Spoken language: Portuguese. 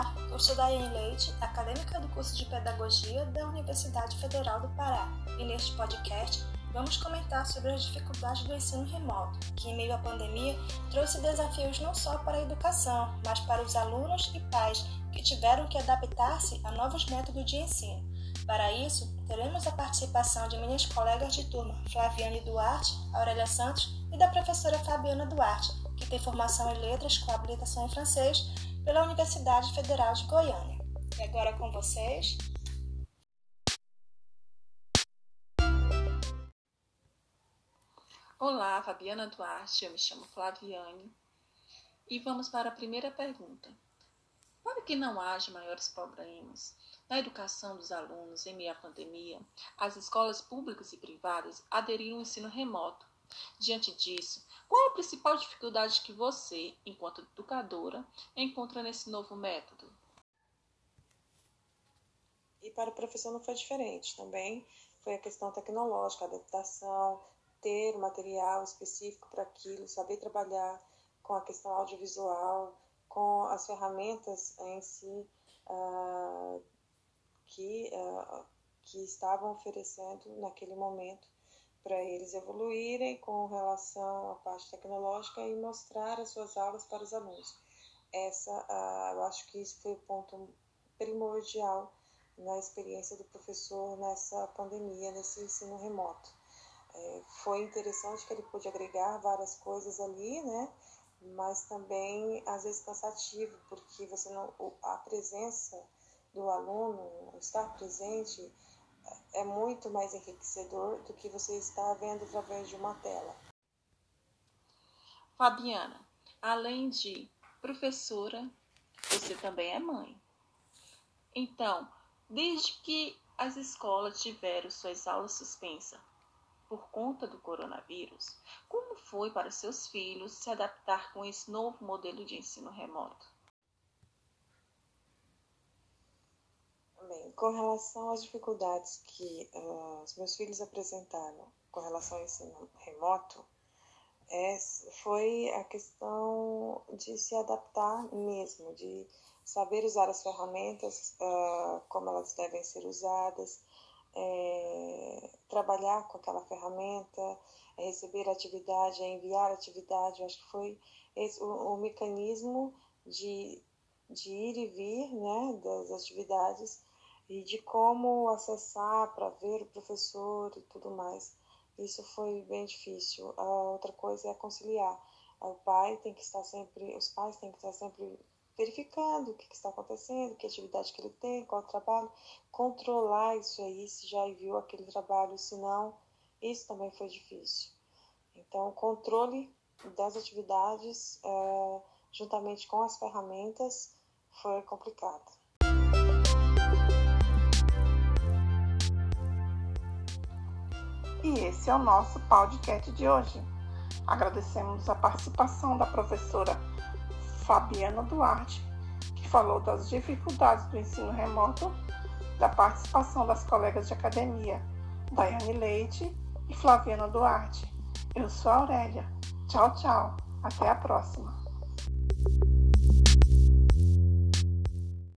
Olá, eu sou Daiane Leite, acadêmica do curso de Pedagogia da Universidade Federal do Pará, e neste podcast vamos comentar sobre as dificuldades do ensino remoto, que em meio à pandemia trouxe desafios não só para a educação, mas para os alunos e pais que tiveram que adaptar-se a novos métodos de ensino. Para isso, teremos a participação de minhas colegas de turma, Flaviane Duarte, Aurélia Santos e da professora Fabiana Duarte, que tem formação em letras com habilitação em francês pela Universidade Federal de Goiânia. E agora com vocês. Olá, Fabiana Duarte, eu me chamo Flaviane e vamos para a primeira pergunta. Para que não haja maiores problemas na educação dos alunos em meio à pandemia, as escolas públicas e privadas aderiram ao ensino remoto. Diante disso, qual a principal dificuldade que você, enquanto educadora, encontra nesse novo método? E para o professor não foi diferente também. Foi a questão tecnológica, a adaptação, ter material específico para aquilo, saber trabalhar com a questão audiovisual, com as ferramentas em si uh, que, uh, que estavam oferecendo naquele momento para eles evoluírem com relação à parte tecnológica e mostrar as suas aulas para os alunos. Essa, uh, eu acho que isso foi o ponto primordial na experiência do professor nessa pandemia, nesse ensino remoto. É, foi interessante que ele pôde agregar várias coisas ali, né? Mas também às vezes cansativo, porque você não, a presença do aluno, estar presente, é muito mais enriquecedor do que você estar vendo através de uma tela. Fabiana, além de professora, você também é mãe. Então, desde que as escolas tiveram suas aulas suspensas por conta do coronavírus, como foi para seus filhos se adaptar com esse novo modelo de ensino remoto? Bem, com relação às dificuldades que uh, os meus filhos apresentaram com relação ao ensino remoto, é, foi a questão de se adaptar mesmo, de saber usar as ferramentas, uh, como elas devem ser usadas, é, trabalhar com aquela ferramenta, é receber atividade, é enviar atividade. Eu acho que foi esse, o, o mecanismo de, de ir e vir né, das atividades e de como acessar para ver o professor e tudo mais. Isso foi bem difícil. A outra coisa é conciliar. O pai tem que estar sempre, os pais têm que estar sempre verificando o que, está acontecendo, que atividade que ele tem, qual trabalho, controlar isso aí, se já viu aquele trabalho, se não, isso também foi difícil. Então, o controle das atividades, é, juntamente com as ferramentas, foi complicado. Esse é o nosso podcast de hoje. Agradecemos a participação da professora Fabiana Duarte, que falou das dificuldades do ensino remoto, da participação das colegas de academia, Daiane Leite e Flaviana Duarte. Eu sou a Aurélia. Tchau, tchau. Até a próxima.